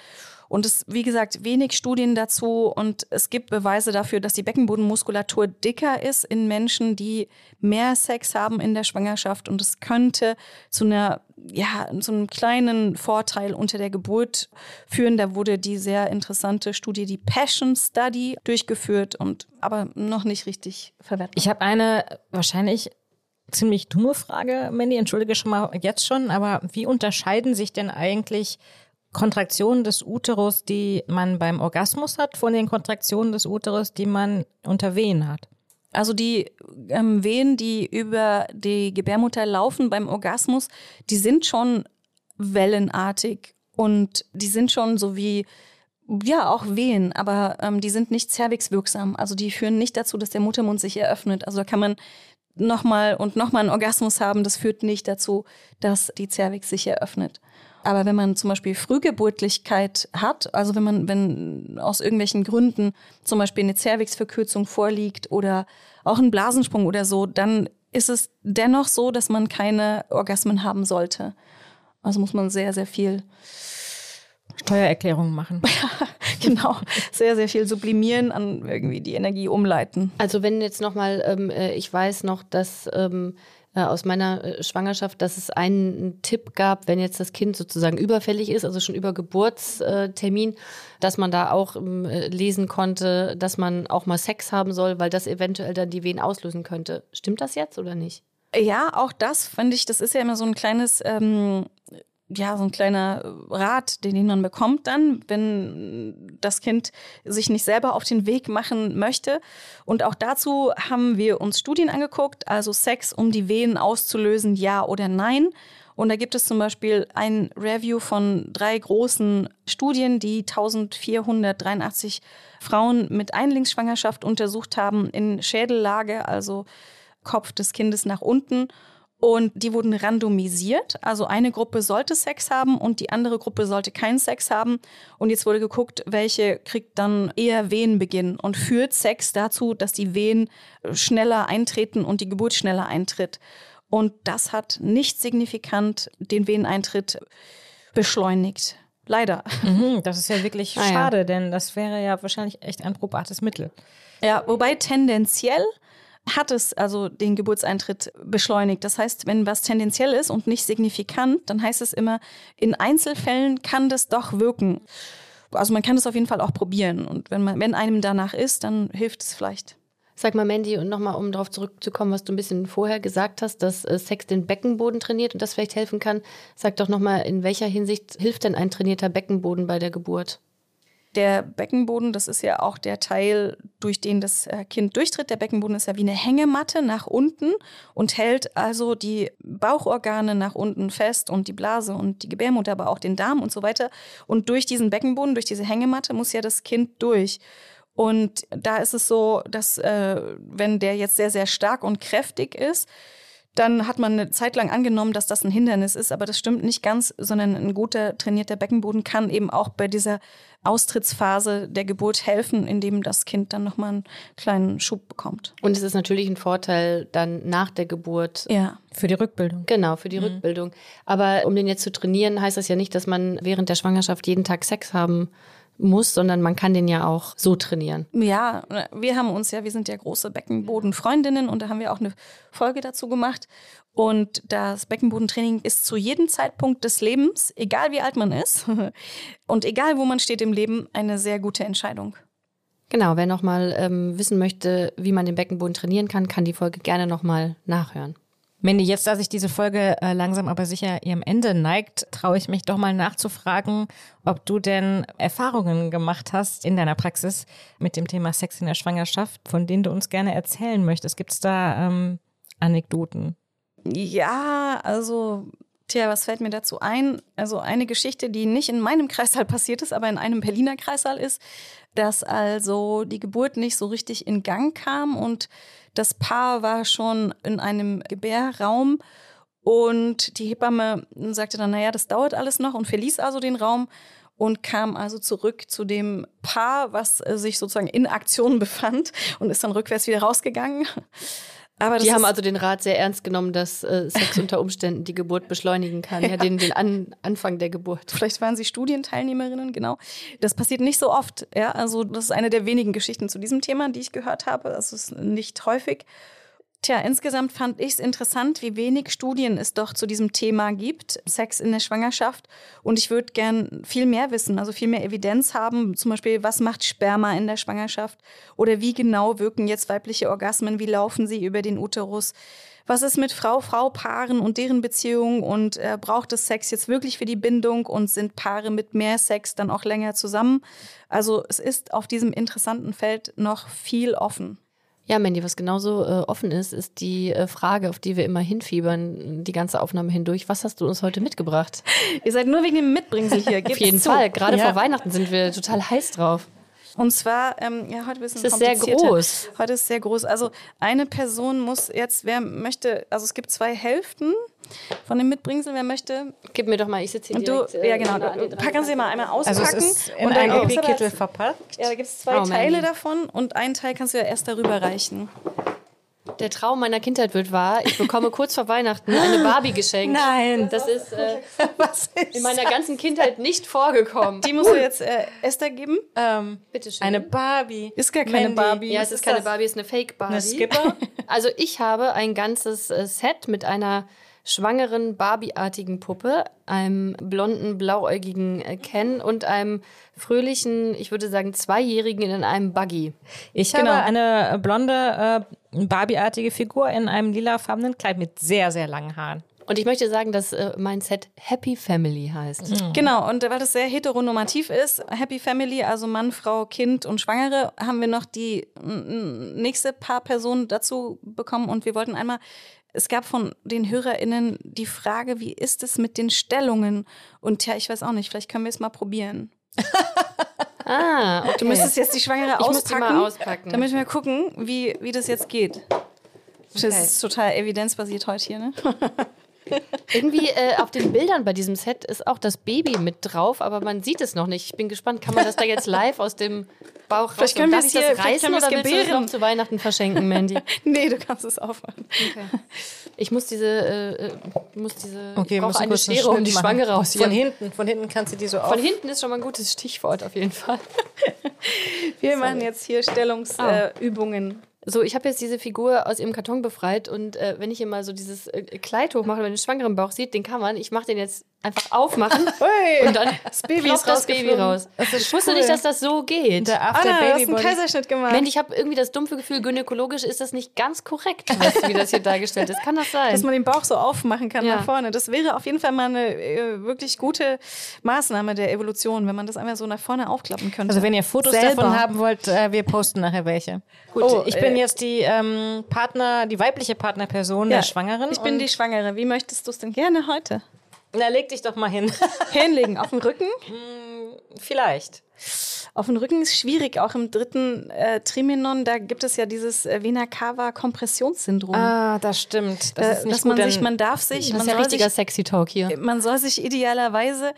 Und es, wie gesagt, wenig Studien dazu und es gibt Beweise dafür, dass die Beckenbodenmuskulatur dicker ist in Menschen, die mehr Sex haben in der Schwangerschaft und es könnte zu einer, ja, zu einem kleinen Vorteil unter der Geburt führen. Da wurde die sehr interessante Studie, die Passion Study, durchgeführt und aber noch nicht richtig verwertet. Ich habe eine wahrscheinlich ziemlich dumme Frage, Mandy, entschuldige schon mal jetzt schon, aber wie unterscheiden sich denn eigentlich Kontraktionen des Uterus, die man beim Orgasmus hat, von den Kontraktionen des Uterus, die man unter Wehen hat? Also die ähm, Wehen, die über die Gebärmutter laufen beim Orgasmus, die sind schon wellenartig und die sind schon so wie ja, auch Wehen, aber ähm, die sind nicht cervixwirksam. Also die führen nicht dazu, dass der Muttermund sich eröffnet. Also da kann man nochmal und nochmal einen Orgasmus haben. Das führt nicht dazu, dass die Cervix sich eröffnet. Aber wenn man zum Beispiel Frühgeburtlichkeit hat, also wenn man, wenn aus irgendwelchen Gründen zum Beispiel eine Cervixverkürzung vorliegt oder auch ein Blasensprung oder so, dann ist es dennoch so, dass man keine Orgasmen haben sollte. Also muss man sehr, sehr viel, Steuererklärungen machen. [laughs] genau, sehr, sehr viel sublimieren, an irgendwie die Energie umleiten. Also wenn jetzt nochmal, ähm, äh, ich weiß noch, dass ähm, äh, aus meiner äh, Schwangerschaft, dass es einen Tipp gab, wenn jetzt das Kind sozusagen überfällig ist, also schon über Geburtstermin, dass man da auch ähm, lesen konnte, dass man auch mal Sex haben soll, weil das eventuell dann die Wehen auslösen könnte. Stimmt das jetzt oder nicht? Ja, auch das finde ich, das ist ja immer so ein kleines ähm, ja, so ein kleiner Rat, den man bekommt dann, wenn das Kind sich nicht selber auf den Weg machen möchte. Und auch dazu haben wir uns Studien angeguckt, also Sex, um die Wehen auszulösen, ja oder nein. Und da gibt es zum Beispiel ein Review von drei großen Studien, die 1483 Frauen mit Einlingsschwangerschaft untersucht haben in Schädellage, also Kopf des Kindes nach unten und die wurden randomisiert. Also eine Gruppe sollte Sex haben und die andere Gruppe sollte keinen Sex haben. Und jetzt wurde geguckt, welche kriegt dann eher Wehenbeginn und führt Sex dazu, dass die Wehen schneller eintreten und die Geburt schneller eintritt. Und das hat nicht signifikant den Weheneintritt beschleunigt. Leider. Mhm, das ist ja wirklich [laughs] ah, schade, ja. denn das wäre ja wahrscheinlich echt ein probates Mittel. Ja, wobei tendenziell hat es also den Geburtseintritt beschleunigt. Das heißt, wenn was tendenziell ist und nicht signifikant, dann heißt es immer, in Einzelfällen kann das doch wirken. Also man kann es auf jeden Fall auch probieren. Und wenn, man, wenn einem danach ist, dann hilft es vielleicht. Sag mal, Mandy, und nochmal, um darauf zurückzukommen, was du ein bisschen vorher gesagt hast, dass äh, Sex den Beckenboden trainiert und das vielleicht helfen kann. Sag doch nochmal, in welcher Hinsicht hilft denn ein trainierter Beckenboden bei der Geburt? Der Beckenboden, das ist ja auch der Teil, durch den das äh, Kind durchtritt. Der Beckenboden ist ja wie eine Hängematte nach unten und hält also die Bauchorgane nach unten fest und die Blase und die Gebärmutter, aber auch den Darm und so weiter. Und durch diesen Beckenboden, durch diese Hängematte muss ja das Kind durch. Und da ist es so, dass äh, wenn der jetzt sehr, sehr stark und kräftig ist, dann hat man eine Zeit lang angenommen, dass das ein Hindernis ist, aber das stimmt nicht ganz, sondern ein guter trainierter Beckenboden kann eben auch bei dieser Austrittsphase der Geburt helfen, indem das Kind dann nochmal einen kleinen Schub bekommt. Und es ist natürlich ein Vorteil dann nach der Geburt. Ja. Für die Rückbildung. Genau, für die mhm. Rückbildung. Aber um den jetzt zu trainieren, heißt das ja nicht, dass man während der Schwangerschaft jeden Tag Sex haben muss, sondern man kann den ja auch so trainieren. Ja, wir haben uns ja, wir sind ja große Beckenbodenfreundinnen und da haben wir auch eine Folge dazu gemacht. Und das Beckenbodentraining ist zu jedem Zeitpunkt des Lebens, egal wie alt man ist [laughs] und egal wo man steht im Leben, eine sehr gute Entscheidung. Genau, wer nochmal ähm, wissen möchte, wie man den Beckenboden trainieren kann, kann die Folge gerne nochmal nachhören. Mandy, jetzt, da sich diese Folge äh, langsam aber sicher ihrem Ende neigt, traue ich mich doch mal nachzufragen, ob du denn Erfahrungen gemacht hast in deiner Praxis mit dem Thema Sex in der Schwangerschaft, von denen du uns gerne erzählen möchtest. Gibt es da ähm, Anekdoten? Ja, also Tja, was fällt mir dazu ein? Also eine Geschichte, die nicht in meinem [laughs] Kreissaal passiert ist, aber in einem Berliner Kreissaal ist, dass also die Geburt nicht so richtig in Gang kam und das Paar war schon in einem Gebärraum und die Hebamme sagte dann, naja, das dauert alles noch und verließ also den Raum und kam also zurück zu dem Paar, was sich sozusagen in Aktion [laughs] befand und ist dann rückwärts wieder rausgegangen. Aber die haben also den Rat sehr ernst genommen, dass äh, Sex unter Umständen die Geburt beschleunigen kann, [laughs] ja, ja den, den An Anfang der Geburt. Vielleicht waren sie Studienteilnehmerinnen, genau. Das passiert nicht so oft, ja. Also das ist eine der wenigen Geschichten zu diesem Thema, die ich gehört habe. Das ist nicht häufig. Tja, insgesamt fand ich es interessant, wie wenig Studien es doch zu diesem Thema gibt, Sex in der Schwangerschaft. Und ich würde gern viel mehr wissen, also viel mehr Evidenz haben. Zum Beispiel, was macht Sperma in der Schwangerschaft? Oder wie genau wirken jetzt weibliche Orgasmen? Wie laufen sie über den Uterus? Was ist mit Frau-Frau-Paaren und deren Beziehungen? Und äh, braucht es Sex jetzt wirklich für die Bindung? Und sind Paare mit mehr Sex dann auch länger zusammen? Also es ist auf diesem interessanten Feld noch viel offen. Ja, Mandy, was genauso äh, offen ist, ist die äh, Frage, auf die wir immer hinfiebern, die ganze Aufnahme hindurch. Was hast du uns heute mitgebracht? [laughs] Ihr seid nur wegen dem Mitbringsel hier. auf jeden Fall. Gerade ja. vor Weihnachten sind wir total heiß drauf. Und zwar, ähm, ja, heute ist es sehr groß. Heute ist sehr groß. Also eine Person muss jetzt, wer möchte, also es gibt zwei Hälften von dem Mitbringsel, wer möchte. Gib mir doch mal, ich sitze hier direkt, du, Ja, äh, genau. Packen Sie mal einmal auspacken. Also es ist in einen Kittel verpackt. Ja, da gibt es zwei oh, Teile davon und einen Teil kannst du ja erst darüber reichen. Der Traum meiner Kindheit wird wahr. Ich bekomme kurz vor Weihnachten eine Barbie geschenkt. Nein. Das ist äh, Was ist in meiner ganzen Kindheit nicht vorgekommen. Die musst du jetzt äh, Esther geben. ähm, Bitte schön. eine Barbie. Ist gar keine Mandy. Barbie. ja, es ist ist keine das? Barbie, es ist eine Fake-Barbie. Eine Skipper? Also ich habe ein ganzes äh, Set mit einer schwangeren Barbie-artigen Puppe, einem blonden, blauäugigen äh, Ken und einem fröhlichen, ich würde sagen, Zweijährigen in einem Buggy. Ich Genau. habe eine äh, blonde, äh, Barbie-artige Figur in einem lilafarbenen Kleid mit sehr, sehr langen Haaren. Und ich möchte sagen, dass äh, mein Set Happy Family heißt. Genau, und weil das sehr heteronormativ ist, Happy Family, also Mann, Frau, Kind und Schwangere, haben wir noch die nächste Paar Personen dazu bekommen und wir wollten einmal, es gab von den HörerInnen die Frage, wie ist es mit den Stellungen? Und ja, ich weiß auch nicht, vielleicht können wir es mal probieren. [laughs] Ah, okay. Du müsstest jetzt die Schwangere Ich auspacken, mal auspacken. damit wir gucken, wie, wie das jetzt geht. Das ist total evidenzbasiert heute hier, ne? [laughs] Irgendwie äh, auf den Bildern bei diesem Set ist auch das Baby mit drauf, aber man sieht es noch nicht. Ich bin gespannt, kann man das da jetzt live aus dem Bauch raus? Vielleicht können wir Darf es ich hier- das vielleicht reißen es oder willst du das gebären. noch zu Weihnachten verschenken, Mandy? [laughs] nee, du kannst es aufmachen. Ich muss diese, äh, äh, muss diese, Okay, ich brauche du eine Schere, um die machen. Schwangere Von rauszuholen. hinten, von hinten kannst du die so auf. Von hinten ist schon mal ein gutes Stichwort auf jeden Fall. Wir machen jetzt hier Stellungsübungen. Äh, Übungen. So, ich habe jetzt diese Figur aus ihrem Karton befreit und äh, wenn ich ihr mal so dieses äh, Kleid hochmache, wenn den schwangeren Bauch sieht, den kann man, ich mache den jetzt einfach aufmachen [laughs] und dann das [laughs] Baby ist das Baby raus. ich wusste nicht, dass das so geht. der After Anna, du hast Baby einen. Kaiserschnitt gemacht. Mensch, ich habe irgendwie das dumpfe Gefühl, gynäkologisch ist das nicht ganz korrekt, was, wie das hier dargestellt ist. Kann das sein? dass man den Bauch so aufmachen kann Ja. nach vorne. Das wäre auf jeden Fall mal eine äh, wirklich gute Maßnahme der Evolution, wenn man das einmal so nach vorne aufklappen könnte. Also wenn ihr Fotos Selber. davon haben wollt, äh, wir posten nachher welche. Gut, Oh, ich bin äh, jetzt die ähm, Partner, die weibliche Partnerperson ja, der Schwangeren. Ich bin die Schwangere. Wie möchtest du es denn gerne heute? Na, leg dich doch mal hin. Hinlegen, auf dem Rücken? Vielleicht. Auf dem Rücken ist schwierig, auch im dritten äh, Trimenon, da gibt es ja dieses äh, Vena-Cava-Kompressionssyndrom. Ah, das stimmt. Das äh, ist nicht dass gut, man sich, man darf sich, das ist ja richtiger sich sexy Talk hier. Man soll sich idealerweise,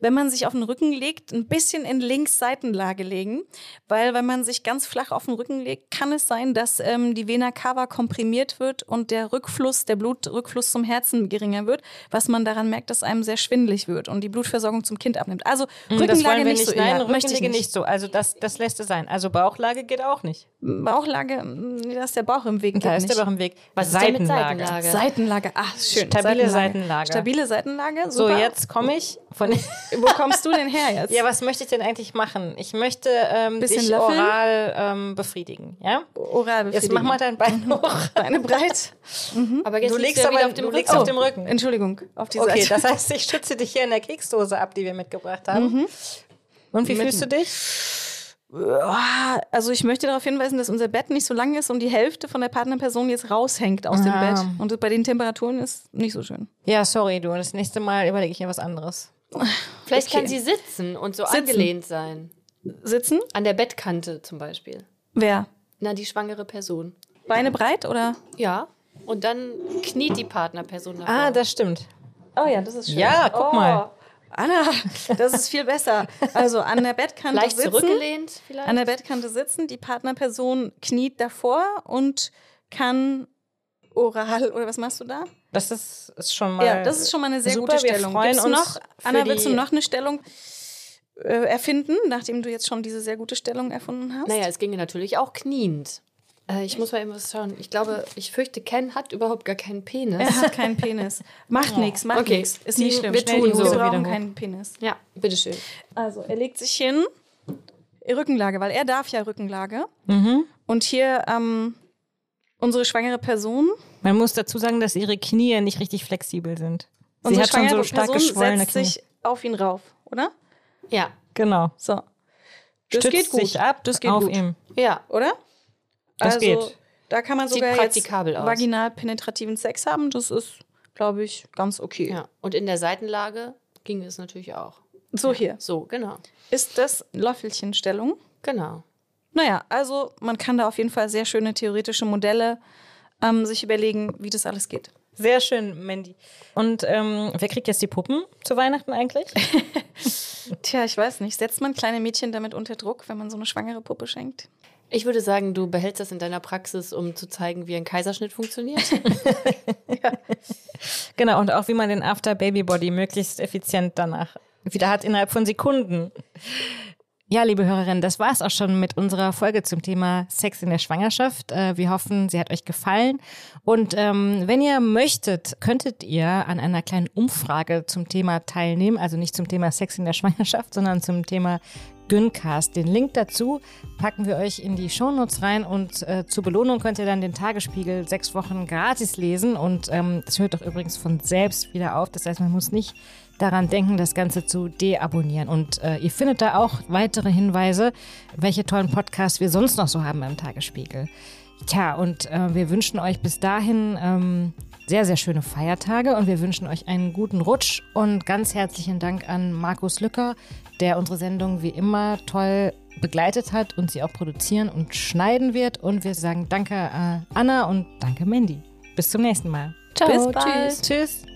wenn man sich auf den Rücken legt, ein bisschen in Links-Seitenlage legen, weil wenn man sich ganz flach auf den Rücken legt, kann es sein, dass ähm, die Vena cava komprimiert wird und der Rückfluss, der Blutrückfluss zum Herzen geringer wird, was man daran merkt, dass einem sehr schwindelig wird und die Blutversorgung zum Kind abnimmt. Also das Rückenlage nicht, nicht. so, Nein, Rückenlage nicht. nicht so. Also das, das lässt es sein. Also Bauchlage geht auch nicht. Bauchlage, mh, da ist der Bauch im Weg. Da ist nicht. der Bauch im Weg. Was mit Seitenlage? Seitenlage, ach schön. Stabile Seitenlage. Stabile Seitenlage, So, super. jetzt komme ich von. [laughs] Wo kommst du denn her jetzt? ja, was möchte ich denn eigentlich machen? Ich möchte ähm, Bisschen dich löffeln? oral ähm, befriedigen. Ja? Oral Jetzt mach mal dein Bein hoch. [laughs] Beine breit. Aber jetzt Du legst aber auf dem Rücken. legst auf dem Rücken. Oh, Entschuldigung, auf die Okay, Seite. das heißt, ich schütze dich hier in der Keksdose ab, die wir mitgebracht haben. Und wie fühlst du dich? Ah, Also ich möchte darauf hinweisen, dass unser Bett nicht so lang ist und die Hälfte von der Partnerperson jetzt raushängt aus dem Ah. Bett. Und bei den Temperaturen ist nicht so schön. Ja, sorry, du. Das nächste Mal überlege ich mir was anderes. Vielleicht Okay. kann sie sitzen und so Sitzen. angelehnt sein. Sitzen? An der Bettkante zum Beispiel. Wer? Na, die schwangere Person. Beine breit oder? Ja. Und dann kniet die Partnerperson nach Ah, vorne. das stimmt. Oh ja, das ist schön. Ja, guck mal. Anna, das ist viel besser. Also an der Bettkante Leicht sitzen. zurückgelehnt vielleicht. An der Bettkante sitzen, die Partnerperson kniet davor und kann oral, oder was machst du da? Das ist, ist schon mal. Ja, das ist schon mal eine sehr super. gute Wir Stellung. freuen Gibt's uns noch, Anna, willst du noch eine Stellung äh, erfinden, nachdem du jetzt schon diese sehr gute Stellung erfunden hast? Naja, es ginge natürlich auch kniend. Äh, ich muss mal eben was schauen. Ich glaube, ich fürchte, Ken hat überhaupt gar keinen Penis. Er hat keinen Penis. Macht nichts, macht Okay. nichts. Ist nicht schlimm. Wir Schnell tun die Hose so. brauchen Wieder hoch. keinen Penis. Ja, bitteschön. Also, er legt sich hin, Rückenlage, weil er darf ja Rückenlage. Und hier ähm, unsere schwangere Person, Man muss dazu sagen, dass ihre Knie nicht richtig flexibel sind. Sie unsere hat schon so schwangere stark Person geschwollene setzt Knie. sich auf ihn rauf, oder? Ja, Genau. So. Das Stützt geht gut. sich ab das geht auf gut. ihm. ja. oder? Das also, geht. Da kann man Sieht sogar jetzt aus. vaginal penetrativen Sex haben. Das ist, glaube ich, ganz okay. ja. Und in der Seitenlage ging es natürlich auch. So hier. So, genau. Ist das Löffelchenstellung? Genau. Naja, also man kann da auf jeden Fall sehr schöne theoretische Modelle ähm, sich überlegen, wie das alles geht. Sehr schön, Mandy. Und ähm, wer kriegt jetzt die Puppen zu Weihnachten eigentlich? [laughs] Tja, ich weiß nicht. Setzt man kleine Mädchen damit unter Druck, wenn man so eine schwangere Puppe schenkt? Ich würde sagen, du behältst das in deiner Praxis, um zu zeigen, wie ein Kaiserschnitt funktioniert. [laughs] ja. Genau, und auch wie man den After-Baby-Body möglichst effizient danach wieder hat innerhalb von Sekunden. Ja, liebe Hörerinnen, das war es auch schon mit unserer Folge zum Thema Sex in der Schwangerschaft. Äh, wir hoffen, sie hat euch gefallen. Und ähm, wenn ihr möchtet, könntet ihr an einer kleinen Umfrage zum Thema teilnehmen. Also nicht zum Thema Sex in der Schwangerschaft, sondern zum Thema Güncast. Den Link dazu packen wir euch in die Shownotes rein und äh, zur Belohnung könnt ihr dann den Tagesspiegel sechs Wochen gratis lesen und ähm, das hört doch übrigens von selbst wieder auf. Das heißt, man muss nicht daran denken, das Ganze zu deabonnieren. Und äh, ihr findet da auch weitere Hinweise, welche tollen Podcasts wir sonst noch so haben beim Tagesspiegel. Tja, und äh, wir wünschen euch bis dahin ähm, sehr, sehr schöne Feiertage und wir wünschen euch einen guten Rutsch und ganz herzlichen Dank an Markus Lücker, der unsere Sendung wie immer toll begleitet hat und sie auch produzieren und schneiden wird. Und wir sagen danke äh, Anna und danke Mandy. Bis zum nächsten Mal. Ciao, Bis bald. Tschüss. Tschüss.